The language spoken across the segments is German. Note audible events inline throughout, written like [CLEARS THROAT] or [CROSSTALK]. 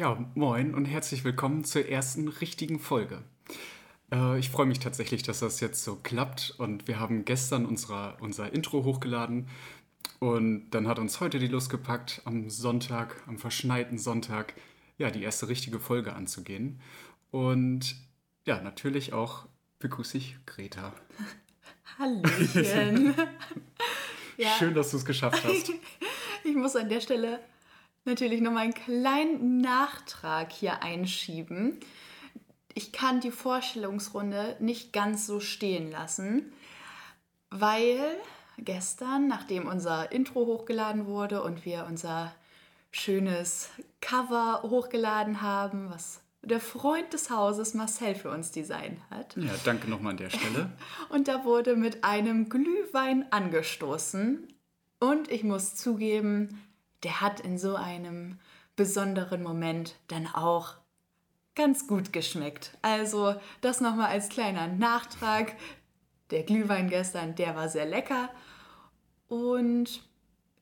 Ja, moin und herzlich willkommen zur ersten richtigen Folge. Äh, ich freue mich tatsächlich, dass das jetzt so klappt und wir haben gestern unsere, unser Intro hochgeladen und dann hat uns heute die Lust gepackt, am Sonntag, am verschneiten Sonntag, ja, die erste richtige Folge anzugehen. Und ja, natürlich auch begrüße ich Greta. [LAUGHS] Hallöchen. [LAUGHS] ja. Schön, dass du es geschafft hast. [LAUGHS] ich muss an der Stelle natürlich noch mal einen kleinen Nachtrag hier einschieben. Ich kann die Vorstellungsrunde nicht ganz so stehen lassen, weil gestern, nachdem unser Intro hochgeladen wurde und wir unser schönes Cover hochgeladen haben, was der Freund des Hauses Marcel für uns designt hat. Ja, danke nochmal an der Stelle. [LAUGHS] Und da wurde mit einem Glühwein angestoßen. Und ich muss zugeben, der hat in so einem besonderen Moment dann auch ganz gut geschmeckt. Also das nochmal als kleiner Nachtrag. Der Glühwein gestern, der war sehr lecker. Und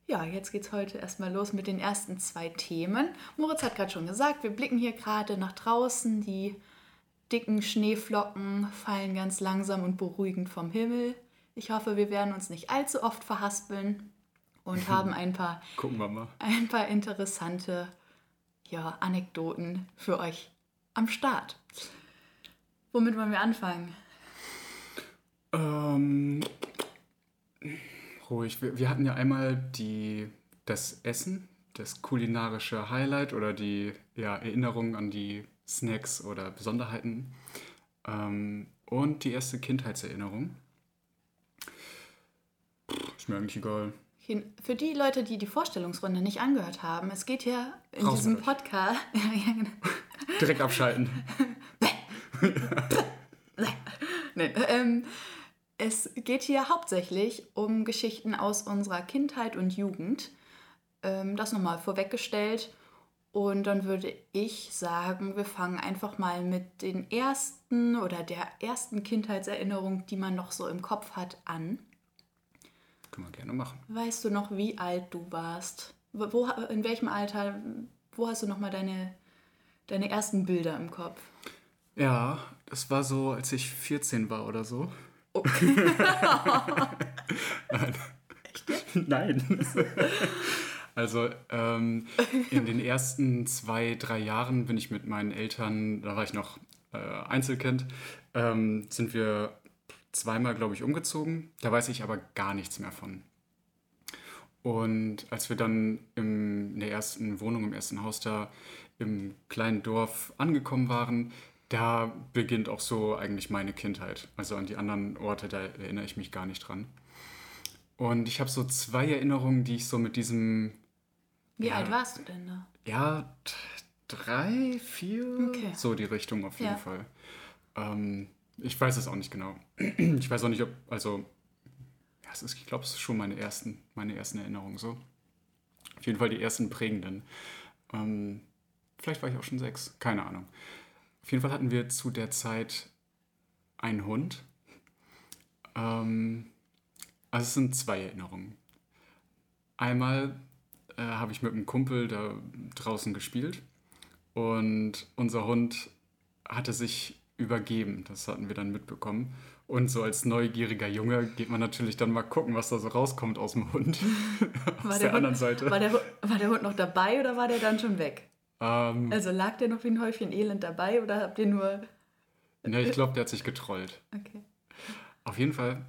ja, jetzt geht's heute erstmal los mit den ersten zwei Themen. Moritz hat gerade schon gesagt, wir blicken hier gerade nach draußen. Die dicken Schneeflocken fallen ganz langsam und beruhigend vom Himmel. Ich hoffe, wir werden uns nicht allzu oft verhaspeln und haben ein paar, [LAUGHS] ein paar interessante ja, Anekdoten für euch am Start. Womit wollen wir anfangen? Ähm, ruhig. Wir, wir hatten ja einmal die, das Essen, das kulinarische Highlight oder die ja, Erinnerung an die Snacks oder Besonderheiten ähm, und die erste Kindheitserinnerung. Ist mir eigentlich egal. Für die Leute, die die Vorstellungsrunde nicht angehört haben, es geht hier in Raus diesem Podcast. [LAUGHS] genau. Direkt abschalten. [LAUGHS] Nein, ähm, es geht hier hauptsächlich um Geschichten aus unserer Kindheit und Jugend. Ähm, das nochmal vorweggestellt. Und dann würde ich sagen, wir fangen einfach mal mit den ersten oder der ersten Kindheitserinnerung, die man noch so im Kopf hat, an. Können wir gerne machen. Weißt du noch, wie alt du warst? Wo, in welchem Alter, wo hast du noch mal deine, deine ersten Bilder im Kopf? Ja, das war so, als ich 14 war oder so. Oh. [LAUGHS] Nein. Echt? Nein. Also ähm, in den ersten zwei, drei Jahren bin ich mit meinen Eltern, da war ich noch äh, Einzelkind, ähm, sind wir zweimal, glaube ich, umgezogen. Da weiß ich aber gar nichts mehr von. Und als wir dann im, in der ersten Wohnung, im ersten Haus da im kleinen Dorf angekommen waren, da beginnt auch so eigentlich meine Kindheit. Also an die anderen Orte, da erinnere ich mich gar nicht dran. Und ich habe so zwei Erinnerungen, die ich so mit diesem. Wie ja, alt warst du denn da? Ja, drei, vier. Okay. So die Richtung auf jeden ja. Fall. Ähm, ich weiß es auch nicht genau. Ich weiß auch nicht, ob, also, ja, ist, ich glaube, es ist schon meine ersten, meine ersten Erinnerungen so. Auf jeden Fall die ersten prägenden. Ähm, vielleicht war ich auch schon sechs, keine Ahnung. Auf jeden Fall hatten wir zu der Zeit einen Hund. Ähm, also es sind zwei Erinnerungen. Einmal äh, habe ich mit einem Kumpel da draußen gespielt und unser Hund hatte sich übergeben. Das hatten wir dann mitbekommen. Und so als neugieriger Junge geht man natürlich dann mal gucken, was da so rauskommt aus dem Hund. [LAUGHS] aus der, der anderen Seite. War der, war der Hund noch dabei oder war der dann schon weg? Ähm, also lag der noch wie ein Häufchen Elend dabei oder habt ihr nur. Ne, ich glaube, der hat sich getrollt. Okay. Auf jeden Fall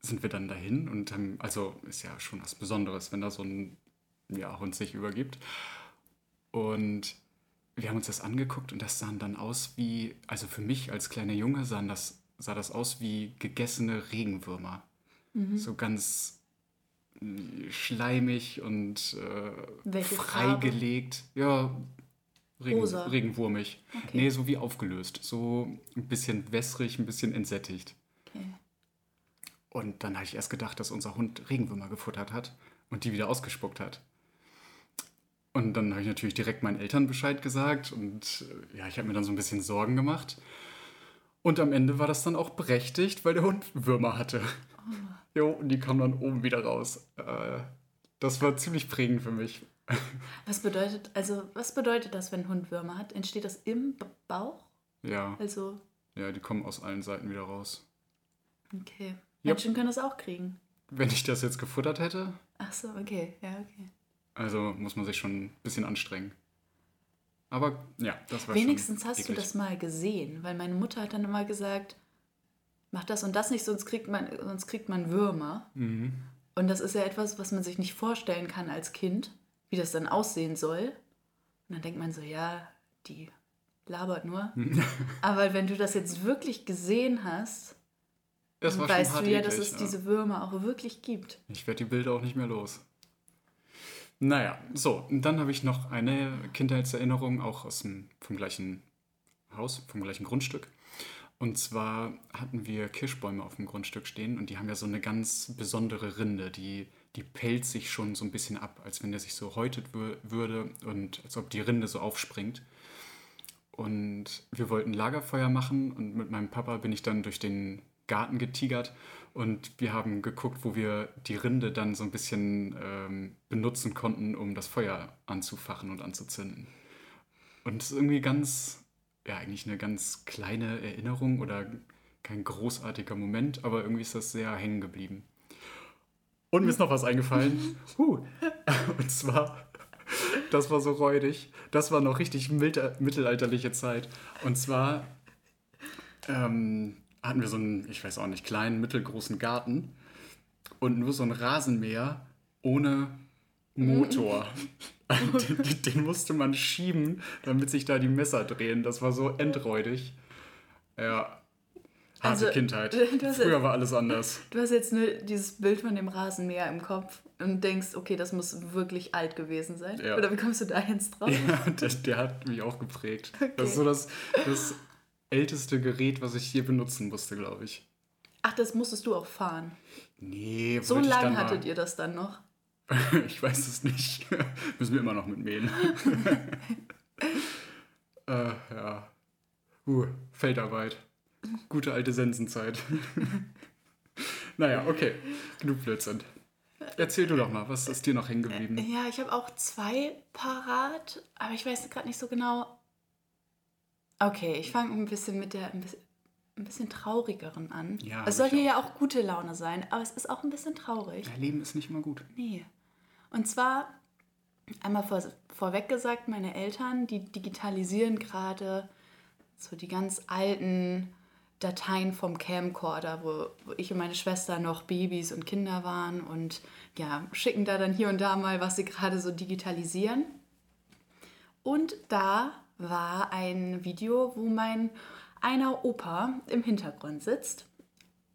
sind wir dann dahin und haben, also ist ja schon was Besonderes, wenn da so ein ja, Hund sich übergibt. Und wir haben uns das angeguckt und das sahen dann aus wie, also für mich als kleiner Junge sahen das, sah das aus wie gegessene Regenwürmer. Mhm. So ganz äh, schleimig und äh, freigelegt. Ja, Regen, regenwurmig. Okay. Nee, so wie aufgelöst. So ein bisschen wässrig, ein bisschen entsättigt. Okay. Und dann habe ich erst gedacht, dass unser Hund Regenwürmer gefuttert hat und die wieder ausgespuckt hat. Und dann habe ich natürlich direkt meinen Eltern Bescheid gesagt und äh, ja, ich habe mir dann so ein bisschen Sorgen gemacht. Und am Ende war das dann auch berechtigt, weil der Hund Würmer hatte. Oh. Jo, und die kamen dann oben wieder raus. Äh, das war ziemlich prägend für mich. Was bedeutet, also was bedeutet das, wenn ein Hund Würmer hat? Entsteht das im Bauch? Ja. Also. Ja, die kommen aus allen Seiten wieder raus. Okay. Menschen yep. können das auch kriegen. Wenn ich das jetzt gefuttert hätte? Ach so, okay, ja, okay. Also muss man sich schon ein bisschen anstrengen. Aber ja, das war Wenigstens hast eklig. du das mal gesehen, weil meine Mutter hat dann immer gesagt, mach das und das nicht, sonst kriegt man, sonst kriegt man Würmer. Mhm. Und das ist ja etwas, was man sich nicht vorstellen kann als Kind, wie das dann aussehen soll. Und dann denkt man so, ja, die labert nur. [LAUGHS] Aber wenn du das jetzt wirklich gesehen hast, das dann weißt du ja, dass es ja. diese Würmer auch wirklich gibt. Ich werde die Bilder auch nicht mehr los. Naja, so, und dann habe ich noch eine Kindheitserinnerung, auch aus dem, vom gleichen Haus, vom gleichen Grundstück. Und zwar hatten wir Kirschbäume auf dem Grundstück stehen und die haben ja so eine ganz besondere Rinde, die, die pellt sich schon so ein bisschen ab, als wenn der sich so häutet würde und als ob die Rinde so aufspringt. Und wir wollten Lagerfeuer machen und mit meinem Papa bin ich dann durch den Garten getigert und wir haben geguckt, wo wir die Rinde dann so ein bisschen ähm, benutzen konnten, um das Feuer anzufachen und anzuzünden. Und es ist irgendwie ganz, ja, eigentlich eine ganz kleine Erinnerung oder kein großartiger Moment, aber irgendwie ist das sehr hängen geblieben. Und mir ist noch was eingefallen. [LAUGHS] Huh. [LAUGHS] Und zwar, das war so räudig. Das war noch richtig mittelalterliche Zeit. Und zwar ähm, hatten wir so einen, ich weiß auch nicht, kleinen, mittelgroßen Garten und nur so ein Rasenmäher ohne Motor. [LAUGHS] den, den, musste man schieben, damit sich da die Messer drehen. Das war so endräudig. Ja. Harte also, Kindheit. Früher jetzt, war alles anders. Du hast jetzt nur dieses Bild von dem Rasenmäher im Kopf und denkst, okay, das muss wirklich alt gewesen sein. Ja. Oder wie kommst du da jetzt drauf? Ja, der, der hat mich auch geprägt. Okay. Das ist so das, das älteste Gerät, was ich hier benutzen musste, glaube ich. Ach, das musstest du auch fahren? Nee, So lange hattet mal... ihr das dann noch? [LAUGHS] ich weiß es nicht. [LAUGHS] Müssen wir immer noch mit mähen. [LAUGHS] äh, ja. Uh, Feldarbeit. Gute alte Sensenzeit. naja, okay. Genug Blödsinn. Erzähl du doch mal, was ist dir noch hängen geblieben? Ja, ich habe auch zwei parat, aber ich weiß gerade nicht so genau, Okay, ich fange ein bisschen mit der ein bisschen, ein bisschen traurigeren an. Ja, es soll hier ja auch gute Laune sein, aber es ist auch ein bisschen traurig. Ja, Leben ist nicht immer gut. Nee. Und zwar, einmal vor, vorweg gesagt, meine Eltern, die digitalisieren gerade so die ganz alten Dateien vom Camcorder, wo, wo ich und meine Schwester noch Babys und Kinder waren und ja, schicken da dann hier und da mal, was sie gerade so digitalisieren. Und da war ein Video, wo mein einer Opa im Hintergrund sitzt.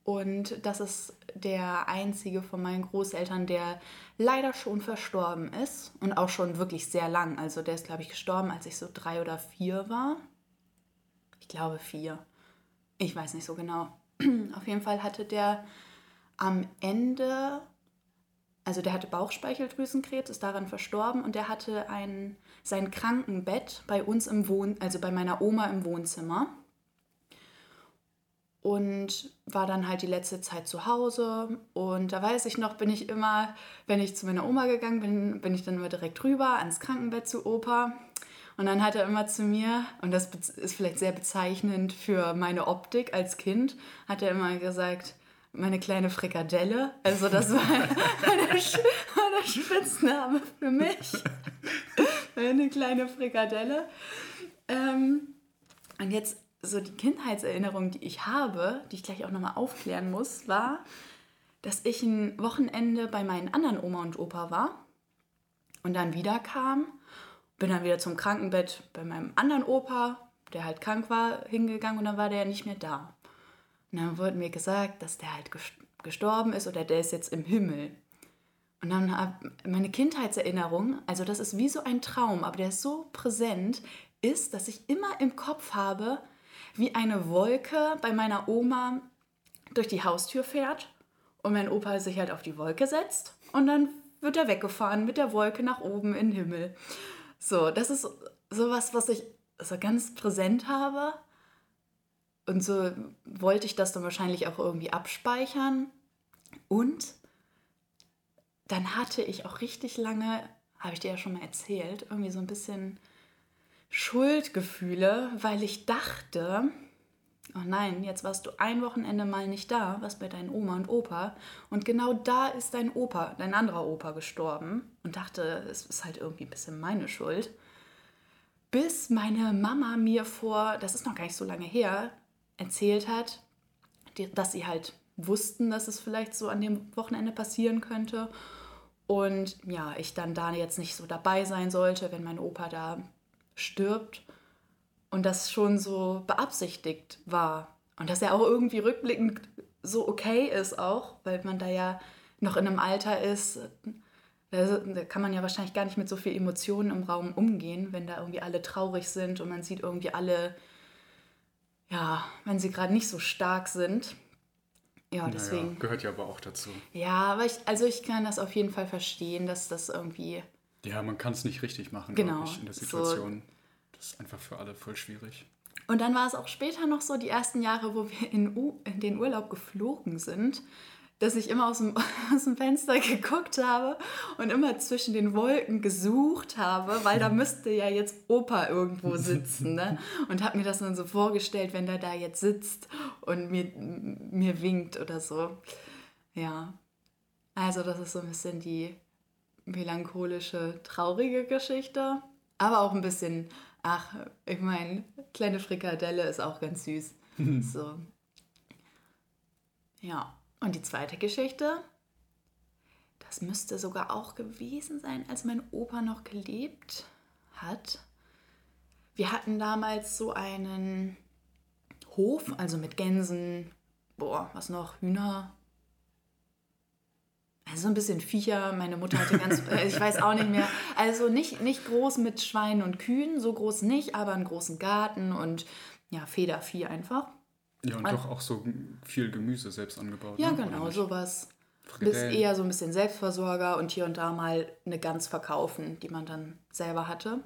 Und das ist der einzige von meinen Großeltern, der leider schon verstorben ist und auch schon wirklich sehr lang. Also der ist, glaube ich, gestorben, als ich so drei oder vier war. Ich glaube vier. Ich weiß nicht so genau. [CLEARS THROAT] Auf jeden Fall hatte der am Ende also der hatte Bauchspeicheldrüsenkrebs, ist daran verstorben und der hatte ein, sein Krankenbett bei uns im Wohn, also bei meiner Oma im Wohnzimmer. Und war dann halt die letzte Zeit zu Hause. Und da weiß ich noch, bin ich immer, wenn ich zu meiner Oma gegangen bin, bin ich dann immer direkt rüber ans Krankenbett zu Opa. Und dann hat er immer zu mir, und das ist vielleicht sehr bezeichnend für meine Optik als Kind, hat er immer gesagt, meine kleine Frikadelle. Also das war [LAUGHS] der, Spitzname für mich. [LAUGHS] Eine kleine Frikadelle. Ähm, und jetzt so die Kindheitserinnerung, die ich habe, die ich gleich auch nochmal aufklären muss, war, dass ich ein Wochenende bei meinen anderen Oma und Opa war und dann wieder kam, bin dann wieder zum Krankenbett bei meinem anderen Opa, der halt krank war, hingegangen und dann war der nicht mehr da. Und dann wurde mir gesagt, dass der halt gestorben ist oder der ist jetzt im Himmel. Und dann meine Kindheitserinnerung, also das ist wie so ein Traum, aber der ist so präsent, ist, dass ich immer im Kopf habe, wie eine Wolke bei meiner Oma durch die Haustür fährt und mein Opa sich halt auf die Wolke setzt und dann wird er weggefahren mit der Wolke nach oben in den Himmel. So, das ist sowas, was ich so ganz präsent habe und so wollte ich das dann wahrscheinlich auch irgendwie abspeichern. Und dann hatte ich auch richtig lange habe ich dir ja schon mal erzählt, irgendwie so ein bisschen Schuldgefühle, weil ich dachte, oh nein, jetzt warst du ein Wochenende mal nicht da, was bei deinen Oma und Opa. Und genau da ist dein Opa, dein anderer Opa gestorben. Und dachte, es ist halt irgendwie ein bisschen meine Schuld. Bis meine Mama mir vor, das ist noch gar nicht so lange her, erzählt hat, dass sie halt wussten, dass es vielleicht so an dem Wochenende passieren könnte. Und ja, ich dann da jetzt nicht so dabei sein sollte, wenn mein Opa da stirbt und das schon so beabsichtigt war. Und dass er auch irgendwie rückblickend so okay ist auch, weil man da ja noch in einem Alter ist, da kann man ja wahrscheinlich gar nicht mit so viel Emotionen im Raum umgehen, wenn da irgendwie alle traurig sind und man sieht irgendwie alle, ja, wenn sie gerade nicht so stark sind. Ja, deswegen. Naja, gehört ja aber auch dazu. Ja, aber ich, also ich kann das auf jeden Fall verstehen, dass das irgendwie. Ja, man kann es nicht richtig machen, genau, ich, in der Situation. So, das ist einfach für alle voll schwierig. Und dann war es auch später noch so, die ersten Jahre, wo wir in, U in den Urlaub geflogen sind, dass ich immer aus dem, [LAUGHS] aus dem Fenster geguckt habe und immer zwischen den Wolken gesucht habe, weil da müsste ja jetzt Opa irgendwo sitzen. Ne? Und habe mir das dann so vorgestellt, wenn der da jetzt sitzt und mir, mir winkt oder so. Ja, also das ist so ein bisschen die melancholische, traurige Geschichte, aber auch ein bisschen Ach, ich meine, kleine Frikadelle ist auch ganz süß. so. Ja, und die zweite Geschichte, das müsste sogar auch gewesen sein, als mein Opa noch gelebt hat. Wir hatten damals so einen Hof, also mit Gänsen, boah, was noch, Hühner, also so ein bisschen Viecher. Meine Mutter hatte ganz, [LAUGHS] äh, ich weiß auch nicht mehr. Also nicht, nicht groß mit Schweinen und Kühen, so groß nicht, aber einen großen Garten und ja, Federvieh einfach. Ja, und, und doch auch so viel Gemüse selbst angebaut. Ja, ne? genau, sowas. Bis eher so ein bisschen Selbstversorger und hier und da mal eine Gans verkaufen, die man dann selber hatte.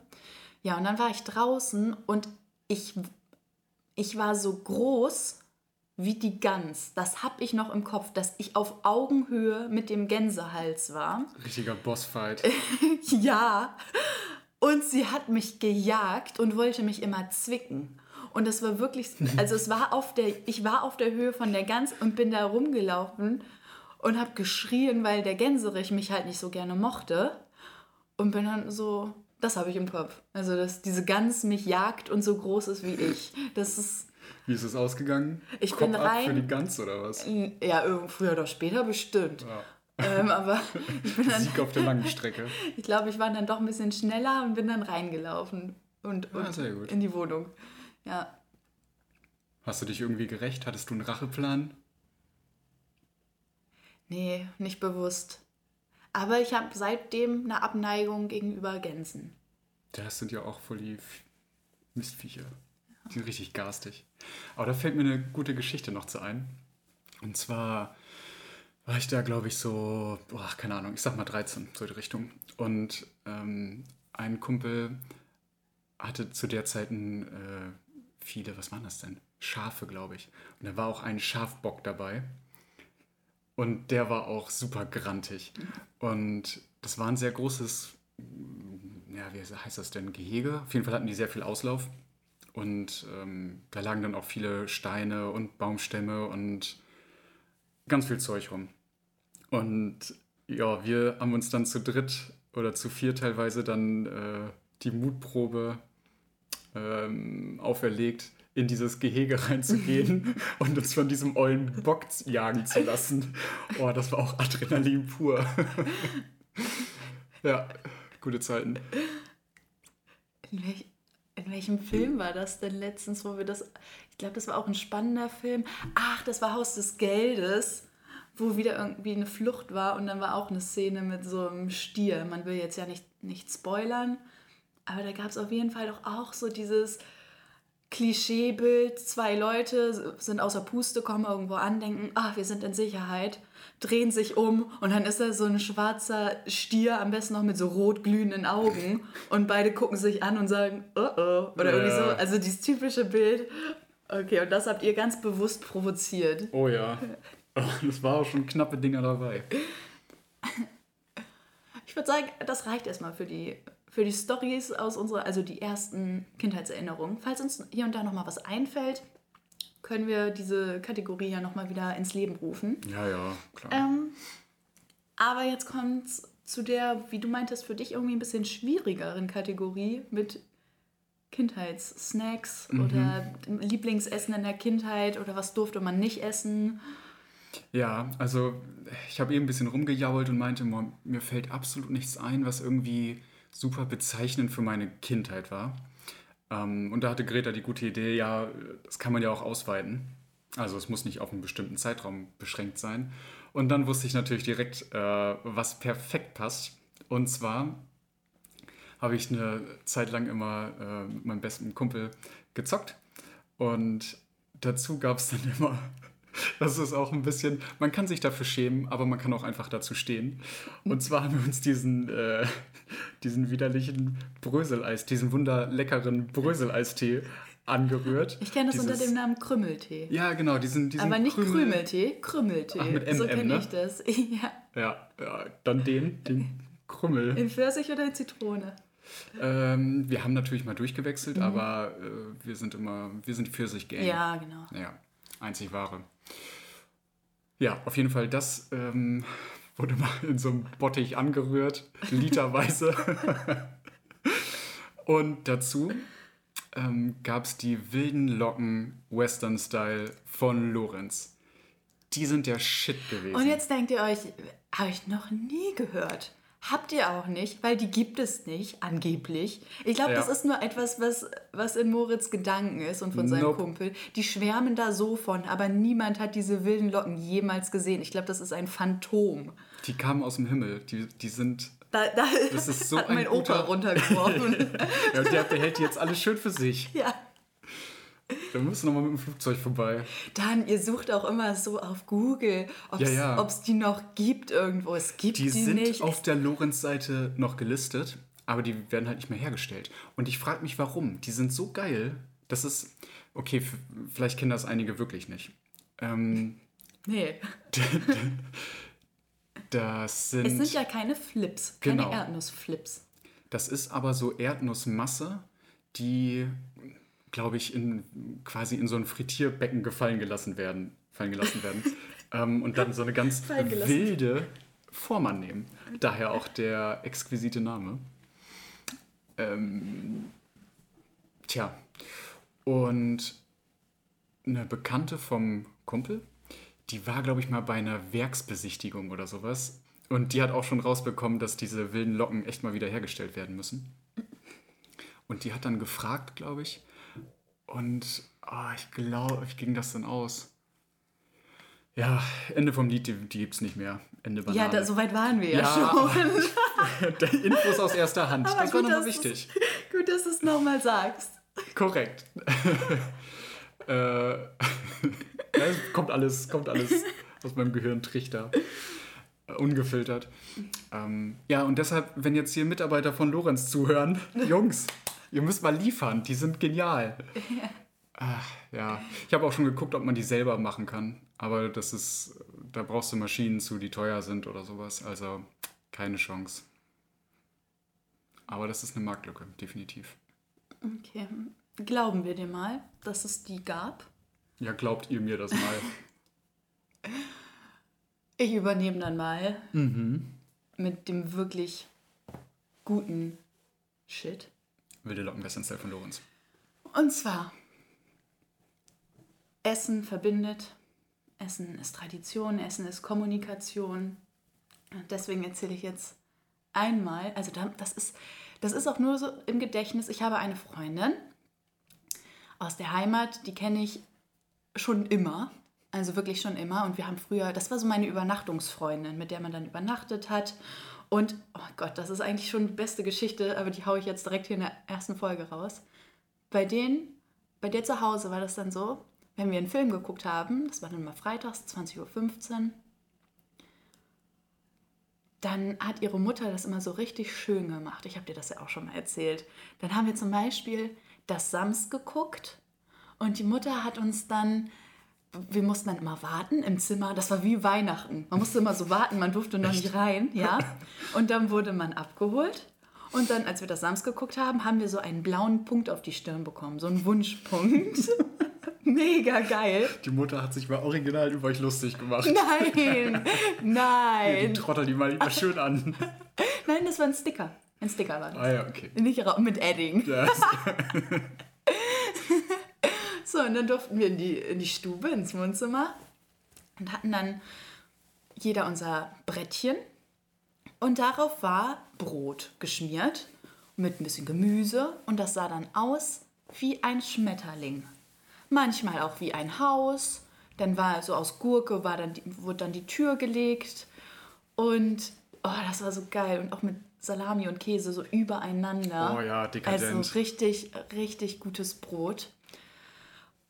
Ja, und dann war ich draußen und ich, ich war so groß wie die Gans. Das habe ich noch im Kopf, dass ich auf Augenhöhe mit dem Gänsehals war. Richtiger Bossfight. [LAUGHS] ja. Und sie hat mich gejagt und wollte mich immer zwicken. Und das war wirklich, [LAUGHS] also es war auf der, ich war auf der Höhe von der Gans und bin da rumgelaufen und habe geschrien, weil der Gänserich mich halt nicht so gerne mochte. Und bin dann so, das habe ich im Kopf. Also, dass diese Gans mich jagt und so groß ist wie ich. Das ist wie ist es ausgegangen? Ich Kopf bin rein. für die Gans oder was? Ja, früher oder später bestimmt. Ja. Ähm, aber [LAUGHS] ich bin dann, Sieg auf der langen Strecke. [LAUGHS] ich glaube, ich war dann doch ein bisschen schneller und bin dann reingelaufen und, und ja, in die Wohnung. Ja. Hast du dich irgendwie gerecht? Hattest du einen Racheplan? Nee, nicht bewusst. Aber ich habe seitdem eine Abneigung gegenüber Gänsen. Das sind ja auch voll die Mistviecher. Die sind richtig garstig. Aber da fällt mir eine gute Geschichte noch zu ein. Und zwar war ich da, glaube ich, so, boah, keine Ahnung, ich sag mal 13, so die Richtung. Und ähm, ein Kumpel hatte zu der Zeit ein, äh, viele, was waren das denn? Schafe, glaube ich. Und da war auch ein Schafbock dabei. Und der war auch super grantig. Und das war ein sehr großes, ja, wie heißt das denn, Gehege. Auf jeden Fall hatten die sehr viel Auslauf. Und ähm, da lagen dann auch viele Steine und Baumstämme und ganz viel Zeug rum. Und ja, wir haben uns dann zu dritt oder zu vier teilweise dann äh, die Mutprobe ähm, auferlegt, in dieses Gehege reinzugehen [LAUGHS] und uns von diesem ollen Bock jagen zu lassen. Oh, das war auch Adrenalin pur. [LAUGHS] ja, gute Zeiten. In, welch, in welchem Film war das denn letztens, wo wir das. Ich glaube, das war auch ein spannender Film. Ach, das war Haus des Geldes, wo wieder irgendwie eine Flucht war und dann war auch eine Szene mit so einem Stier. Man will jetzt ja nicht, nicht spoilern, aber da gab es auf jeden Fall doch auch so dieses Klischeebild: zwei Leute sind außer Puste, kommen irgendwo an, denken, ach, wir sind in Sicherheit drehen sich um und dann ist da so ein schwarzer Stier, am besten noch mit so rot glühenden Augen und beide gucken sich an und sagen, oh oh, oder ja. irgendwie so, also dieses typische Bild. Okay, und das habt ihr ganz bewusst provoziert. Oh ja. Das war auch schon knappe Dinger dabei. [LAUGHS] Ich ich würde sagen, das reicht erstmal für die, für die Stories aus unserer, also die ersten Kindheitserinnerungen. Falls uns hier und da nochmal was einfällt, können wir diese Kategorie ja nochmal wieder ins Leben rufen. Ja, ja, klar. Ähm, aber jetzt kommt es zu der, wie du meintest, für dich irgendwie ein bisschen schwierigeren Kategorie mit Kindheitssnacks mhm. oder Lieblingsessen in der Kindheit oder was durfte man nicht essen. Ja, also ich habe eben ein bisschen rumgejault und meinte, mir fällt absolut nichts ein, was irgendwie super bezeichnend für meine Kindheit war. Ähm, und da hatte Greta die gute Idee, ja, das kann man ja auch ausweiten. Also es muss nicht auf einen bestimmten Zeitraum beschränkt sein. Und dann wusste ich natürlich direkt, äh, was perfekt passt. Und zwar habe ich eine Zeit lang immer äh, mit meinem besten Kumpel gezockt. Und dazu gab es dann immer, [LAUGHS] das ist auch ein bisschen, man kann sich dafür schämen, aber man kann auch einfach dazu stehen. Und zwar haben wir uns diesen, äh, diesen widerlichen Bröseleis, diesen wunderleckeren Bröseleistee angerührt. Ich kenne das Dieses, unter dem Namen Krümmeltee. Ja, genau, diesen, diesen Aber nicht Krümel Krümeltee, Krümmeltee. Ach, mit MM, so kenne ne? ich das. [LAUGHS] ja. ja. Ja, dann den, den Krümmel. In Pfirsich oder in Zitrone? Ähm, wir haben natürlich mal durchgewechselt, mhm. aber äh, wir sind immer, wir sind Pfirsich-Gang. Ja, genau. Ja, einzig wahre. Ja, auf jeden Fall, das ähm, wurde mal in so einem Bottich angerührt, literweise. Und dazu ähm, gab es die wilden Locken Western Style von Lorenz. Die sind der Shit gewesen. Und jetzt denkt ihr euch, habe ich noch nie gehört. Habt ihr auch nicht, weil die gibt es nicht, angeblich. Ich glaube, ja. das ist nur etwas, was, was in Moritz Gedanken ist und von seinem nope. Kumpel. Die schwärmen da so von, aber niemand hat diese wilden Locken jemals gesehen. Ich glaube, das ist ein Phantom. Die kamen aus dem Himmel. Die, die sind. Da, da das ist so [LAUGHS] hat mein guter... Opa runtergeworfen. [LAUGHS] ja, und der behält die jetzt alles schön für sich. Ja. Wir müssen nochmal mit dem Flugzeug vorbei. Dann, ihr sucht auch immer so auf Google, ob es ja, ja. die noch gibt irgendwo. Es gibt die, die sind nicht. auf der Lorenz-Seite noch gelistet, aber die werden halt nicht mehr hergestellt. Und ich frage mich, warum. Die sind so geil. Das ist, okay, vielleicht kennen das einige wirklich nicht. Ähm, [LAUGHS] nee. [LAUGHS] das sind. Es sind ja keine Flips, keine genau. Erdnussflips. Das ist aber so Erdnussmasse, die glaube ich, in, quasi in so ein Frittierbecken gefallen gelassen werden. Fallen gelassen werden. [LAUGHS] ähm, und dann so eine ganz wilde Form annehmen. Daher auch der exquisite Name. Ähm, tja. Und eine Bekannte vom Kumpel, die war, glaube ich, mal bei einer Werksbesichtigung oder sowas. Und die hat auch schon rausbekommen, dass diese wilden Locken echt mal wieder hergestellt werden müssen. Und die hat dann gefragt, glaube ich, und oh, ich glaube, wie ging das denn aus? Ja, Ende vom Lied, die, die gibt es nicht mehr. Ende Banane. Ja, da, so weit waren wir ja, ja schon. [LAUGHS] [LAUGHS] Infos aus erster Hand, Aber das gut, war nochmal wichtig. [LAUGHS] Gut, dass du es nochmal sagst. Korrekt. äh, kommt alles, kommt alles aus meinem Gehirntrichter. Ungefiltert. Ähm, ja, und deshalb, wenn jetzt hier Mitarbeiter von Lorenz zuhören, Jungs, Ihr müsst mal liefern, die sind genial. [LAUGHS] Ja. Ach, ja. Ich habe auch schon geguckt, ob man die selber machen kann. Aber das ist, da brauchst du Maschinen zu, die teuer sind oder sowas. Also keine Chance. Aber das ist eine Marktlücke, definitiv. Okay. Glauben wir dir mal, dass es die gab? Ja, glaubt ihr mir das mal? [LAUGHS] ich übernehme dann mal mhm. mit dem wirklich guten Shit. Wilde Locken Western Style von Lorenz. Und zwar, Essen verbindet. Essen ist Tradition, Essen ist Kommunikation. Deswegen erzähle ich jetzt einmal, also das ist, das ist auch nur so im Gedächtnis. Ich habe eine Freundin aus der Heimat, die kenne ich schon immer. Also wirklich schon immer. Und wir haben früher, das war so meine Übernachtungsfreundin, mit der man dann übernachtet hat. Und, oh Gott, das ist eigentlich schon die beste Geschichte, aber die haue ich jetzt direkt hier in der ersten Folge raus. Bei denen, bei der zu Hause war das dann so, wenn wir einen Film geguckt haben, das war dann mal freitags, 20.15 Uhr, dann hat ihre Mutter das immer so richtig schön gemacht. Ich habe dir das ja auch schon mal erzählt. Dann haben wir zum Beispiel das Sams geguckt und die Mutter hat uns dann wir mussten dann immer warten im Zimmer. Das war wie Weihnachten. Man musste immer so warten, man durfte noch Echt? nicht rein, ja. Und dann wurde man abgeholt. Und dann, als wir das Sams geguckt haben, haben wir so einen blauen Punkt auf die Stirn bekommen, so einen Wunschpunkt. [LAUGHS] Mega geil. Die Mutter hat sich mal original über euch lustig gemacht. Nein, [LAUGHS] nein. Ja, die Trottel, die mal lieber schön an. Nein, das war ein Sticker. Ein Sticker war das. Ah ja, okay. Nicht mit Edding. Yes. [LAUGHS] so, und dann durften wir in die, in die Stube, ins Wohnzimmer und hatten dann jeder unser Brettchen. Und darauf war Brot geschmiert mit ein bisschen Gemüse und das sah dann aus wie ein Schmetterling manchmal auch wie ein Haus. Dann war so aus Gurke war dann die, wurde dann die Tür gelegt und oh, das war so geil und auch mit Salami und Käse so übereinander. Oh ja, dekadent. Also richtig, richtig gutes Brot.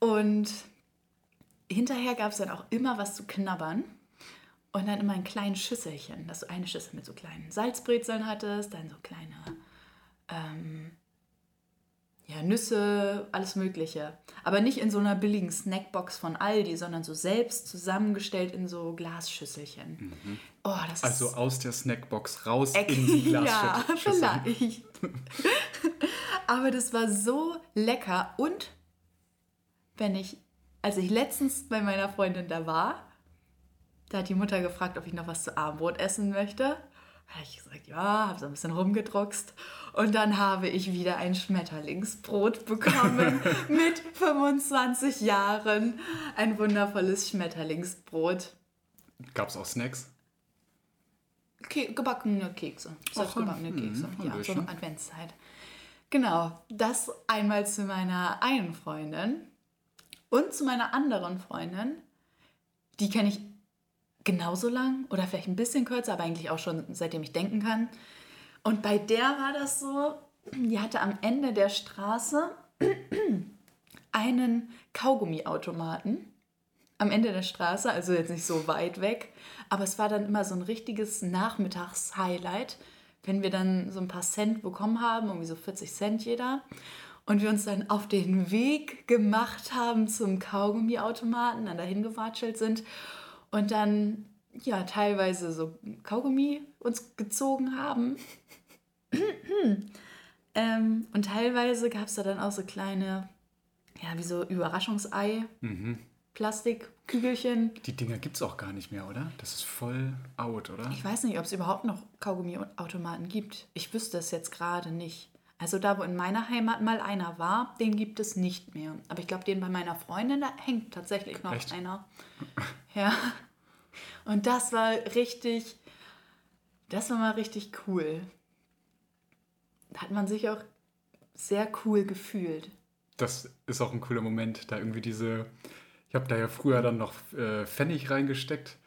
Und hinterher gab es dann auch immer was zu knabbern. Und dann immer ein kleines Schüsselchen, dass du eine Schüssel mit so kleinen Salzbrezeln hattest, dann so kleine ähm, ja, Nüsse, alles Mögliche. Aber nicht in so einer billigen Snackbox von Aldi, sondern so selbst zusammengestellt in so Glasschüsselchen. Mhm. Oh, das also aus der Snackbox raus Eck in die [LAUGHS] Glasschüsselchen. ja, vielleicht. [LAUGHS] Aber das war so lecker. Und wenn ich, als ich letztens bei meiner Freundin da war, da hat die Mutter gefragt, ob ich noch was zu Abendbrot essen möchte. Da habe ich gesagt, ja, habe so ein bisschen rumgedruckst. Und dann habe ich wieder ein Schmetterlingsbrot bekommen [LAUGHS] mit 25 Jahren. Ein wundervolles Schmetterlingsbrot. Gab es auch Snacks? Ke gebackene Kekse. Selbstgebackene hm, Kekse. Mh, ja, so Adventszeit. Genau, das einmal zu meiner einen Freundin und zu meiner anderen Freundin. Die kenne ich genauso lang oder vielleicht ein bisschen kürzer, aber eigentlich auch schon seitdem ich denken kann. Und bei der war das so, die hatte am Ende der Straße [CLEARS THROAT] einen Kaugummiautomaten. Am Ende der Straße, also jetzt nicht so weit weg, aber es war dann immer so ein richtiges Nachmittagshighlight, wenn wir dann so ein paar Cent bekommen haben, irgendwie so 40 Cent jeder, und wir uns dann auf den Weg gemacht haben zum Kaugummiautomaten, dann dahin gewatschelt sind und dann ja teilweise so Kaugummi uns gezogen haben. [LAUGHS] ähm, und teilweise gab es da dann auch so kleine, ja, wie so Überraschungsei, mhm. Plastikkügelchen. Die Dinger gibt es auch gar nicht mehr, oder? Das ist voll out, oder? Ich weiß nicht, ob es überhaupt noch Kaugummiautomaten gibt. Ich wüsste es jetzt gerade nicht. Also da, wo in meiner Heimat mal einer war, den gibt es nicht mehr. Aber ich glaube, den bei meiner Freundin, da hängt tatsächlich noch Echt? einer. [LAUGHS] Ja. Und das war richtig, das war mal richtig cool. Da hat man sich auch sehr cool gefühlt. Das ist auch ein cooler Moment, da irgendwie diese, ich habe da ja früher dann noch äh, Pfennig reingesteckt.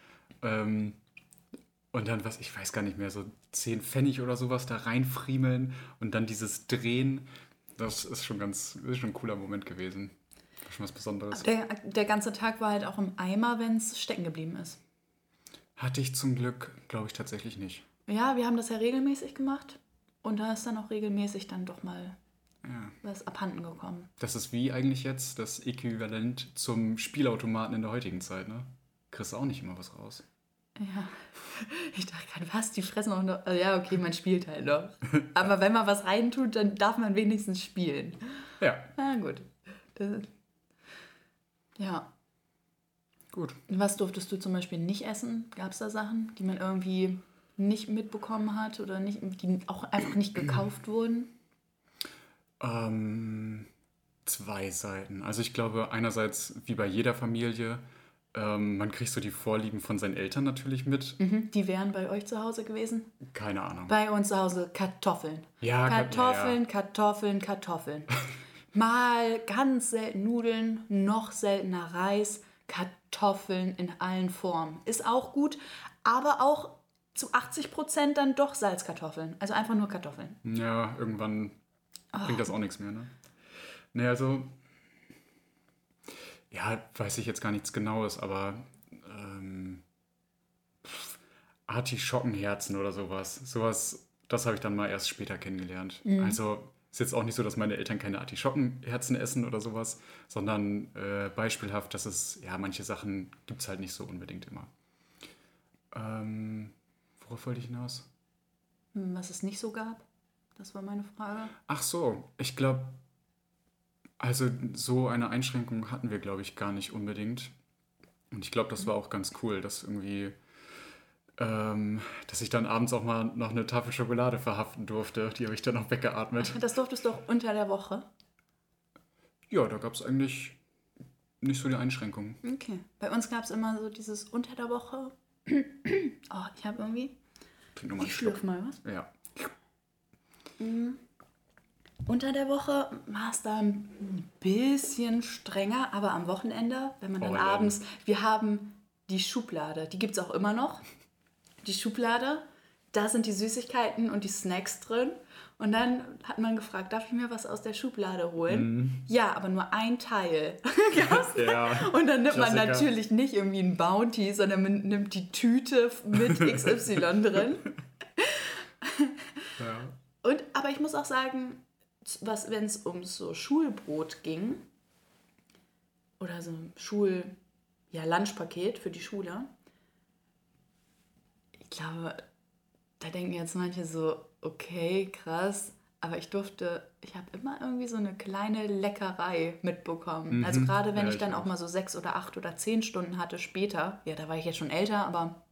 Ähm, und dann, was, ich weiß gar nicht mehr, so 10 Pfennig oder sowas da reinfriemeln und dann dieses Drehen. Das ist schon ganz, ist schon ein cooler Moment gewesen. Schon was Besonderes. Der, der ganze Tag war halt auch im Eimer, wenn es stecken geblieben ist. Hatte ich zum Glück, glaube ich, tatsächlich nicht. Ja, wir haben das ja regelmäßig gemacht. Und da ist dann auch regelmäßig dann doch mal ja. was abhanden gekommen. Das ist wie eigentlich jetzt das Äquivalent zum Spielautomaten in der heutigen Zeit, ne? Kriegst auch nicht immer was raus. Ja, ich dachte gerade, was, die fressen auch noch. Also ja, okay, man spielt halt noch. [LAUGHS] Aber wenn man was reintut, dann darf man wenigstens spielen. Ja. Na gut. Das, ja. Gut. Was durftest du zum Beispiel nicht essen? Gab es da Sachen, die man irgendwie nicht mitbekommen hat oder nicht, die auch einfach nicht [CLEARS THROAT] gekauft wurden? Ähm, zwei Seiten. Also ich glaube, einerseits wie bei jeder Familie, ähm, man kriegt so die Vorlieben von seinen Eltern natürlich mit. Mhm. Die wären bei euch zu Hause gewesen? Keine Ahnung. Bei uns zu Hause Kartoffeln. Ja, Kartoffeln, ja, ja. Kartoffeln, Kartoffeln. Mal ganz selten Nudeln, noch seltener Reis, Kartoffeln in allen Formen. Ist auch gut, aber auch zu 80 Prozent dann doch Salzkartoffeln. Also einfach nur Kartoffeln. Ja, irgendwann oh. bringt das auch nichts mehr, ne? Ne, also. Ja, weiß ich jetzt gar nichts Genaues, aber. Ähm, Artischockenherzen oder sowas. Sowas, das habe ich dann mal erst später kennengelernt. Mhm. Also Ist jetzt auch nicht so, dass meine Eltern keine Artischockenherzen essen oder sowas, sondern äh, beispielhaft, dass es, ja, manche Sachen gibt es halt nicht so unbedingt immer. Ähm, worauf wollte ich hinaus? Hm, was es nicht so gab? Das war meine Frage. Ach so, ich glaube, also so eine Einschränkung hatten wir, glaube ich, gar nicht unbedingt. Und ich glaube, das war auch ganz cool, dass irgendwie, ähm, dass ich dann abends auch mal noch eine Tafel Schokolade verhaften durfte. Die habe ich dann auch weggeatmet. Das durftest du auch unter der Woche? Ja, da gab es eigentlich nicht so die Einschränkungen. Okay. Bei uns gab es immer so dieses unter der Woche. oh, ich habe irgendwie. Trink ich schlürf mal was. Ja. Mhm. Unter der Woche war es da ein bisschen strenger, aber am Wochenende, wenn man dann oh, abends, wir haben die Schublade, die gibt es auch immer noch. Die Schublade, da sind die Süßigkeiten und die Snacks drin. Und dann hat man gefragt, darf ich mir was aus der Schublade holen? Mm. Ja, aber nur ein Teil. [LAUGHS] ja, und dann nimmt Klassiker. man natürlich nicht irgendwie ein Bounty, sondern man nimmt die Tüte mit [LAUGHS] XY drin. ja. Und, aber ich muss auch sagen, was, wenn es um so Schulbrot ging oder so ein Schul, ja, Lunchpaket für die Schule, ich glaube, da denken jetzt manche so, okay, krass, aber ich durfte, ich habe immer irgendwie so eine kleine Leckerei mitbekommen. Mhm. Also gerade wenn ja, ich dann auch mal so sechs oder acht oder zehn Stunden hatte später, ja, da war ich jetzt schon älter, aber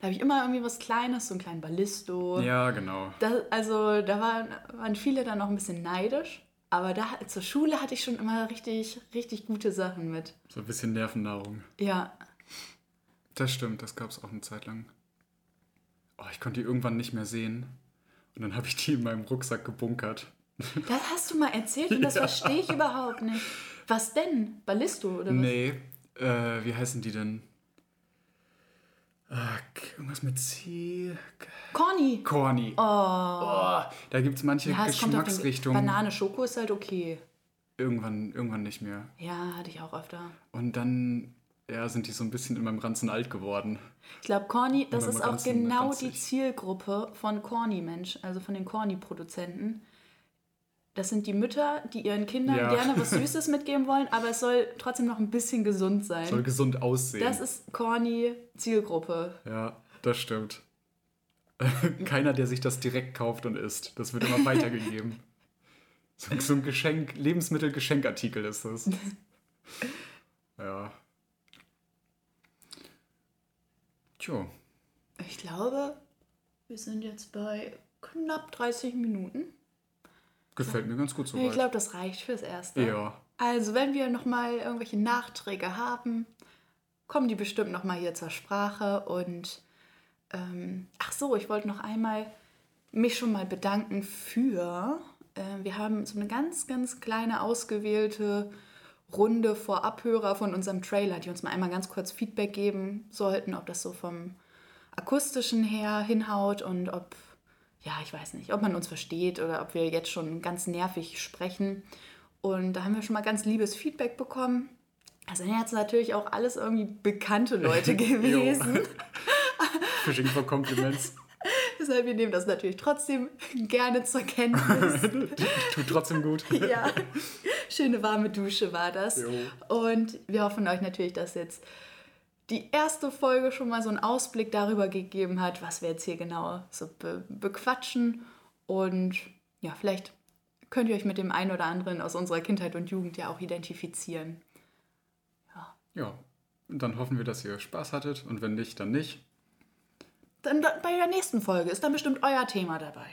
da habe ich immer irgendwie was Kleines, so einen kleinen Ballisto. Ja, genau. Das, also da waren, waren viele dann noch ein bisschen neidisch. Aber da zur Schule hatte ich schon immer richtig, richtig gute Sachen mit. So ein bisschen Nervennahrung. Ja. Das stimmt, das gab es auch eine Zeit lang. Oh, ich konnte die irgendwann nicht mehr sehen. Und dann habe ich die in meinem Rucksack gebunkert. Das hast du mal erzählt und das [LAUGHS] ja. verstehe ich überhaupt nicht. Was denn? Ballisto oder was? Nee, äh, wie heißen die denn? Irgendwas mit C. Corny. Corny. Oh. oh da gibt es manche ja, Geschmacksrichtungen. Banane, Schoko ist halt okay. Irgendwann, irgendwann nicht mehr. Ja, hatte ich auch öfter. Und dann ja, sind die so ein bisschen in meinem Ranzen alt geworden. Ich glaube, Corny, das ist auch genau ranzig. die Zielgruppe von Corny-Mensch, also von den Corny-Produzenten. Das sind die Mütter, die ihren Kindern ja. gerne was [LAUGHS] Süßes mitgeben wollen, aber es soll trotzdem noch ein bisschen gesund sein. Soll gesund aussehen. Das ist corny Zielgruppe. Ja, das stimmt. [LAUGHS] Keiner, der sich das direkt kauft und isst. Das wird immer weitergegeben. So, so ein Geschenk, Lebensmittel-Geschenkartikel ist das. [LAUGHS] ja. Tja. Ich glaube, wir sind jetzt bei knapp 30 Minuten. Gefällt mir ganz gut so. Ich glaube, das reicht fürs Erste. Ja. Also, wenn wir nochmal irgendwelche Nachträge haben, kommen die bestimmt nochmal hier zur Sprache. Und ähm, ach so, ich wollte noch einmal mich schon mal bedanken für. Äh, wir haben so eine ganz, ganz kleine ausgewählte Runde vor Abhörer von unserem Trailer, die uns mal einmal ganz kurz Feedback geben sollten, ob das so vom akustischen her hinhaut und ob ja, ich weiß nicht, ob man uns versteht oder ob wir jetzt schon ganz nervig sprechen. Und da haben wir schon mal ganz liebes Feedback bekommen. Also sind jetzt natürlich auch alles irgendwie bekannte Leute [LAUGHS] gewesen. [LAUGHS] Fishing for Compliments. [LAUGHS] Deshalb, wir nehmen das natürlich trotzdem gerne zur Kenntnis. Tut trotzdem gut. ja, schöne warme Dusche war das. Jo. Und wir hoffen euch natürlich, dass jetzt die erste Folge schon mal so einen Ausblick darüber gegeben hat, was wir jetzt hier genau so be bequatschen. Und ja, vielleicht könnt ihr euch mit dem einen oder anderen aus unserer Kindheit und Jugend ja auch identifizieren. Ja. Ja, dann hoffen wir, dass ihr Spaß hattet und wenn nicht, dann nicht. Dann bei der nächsten Folge ist dann bestimmt euer Thema dabei.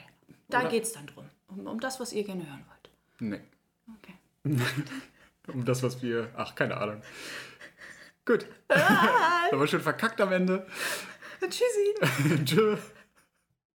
Da geht es dann drum. Um, um das, was ihr gerne hören wollt. Nee. Okay. [LAUGHS] um das, was wir. Ach, keine Ahnung. Gut. Ah. Aber schön verkackt am Ende. Tschüssi. [LAUGHS] Tschüss.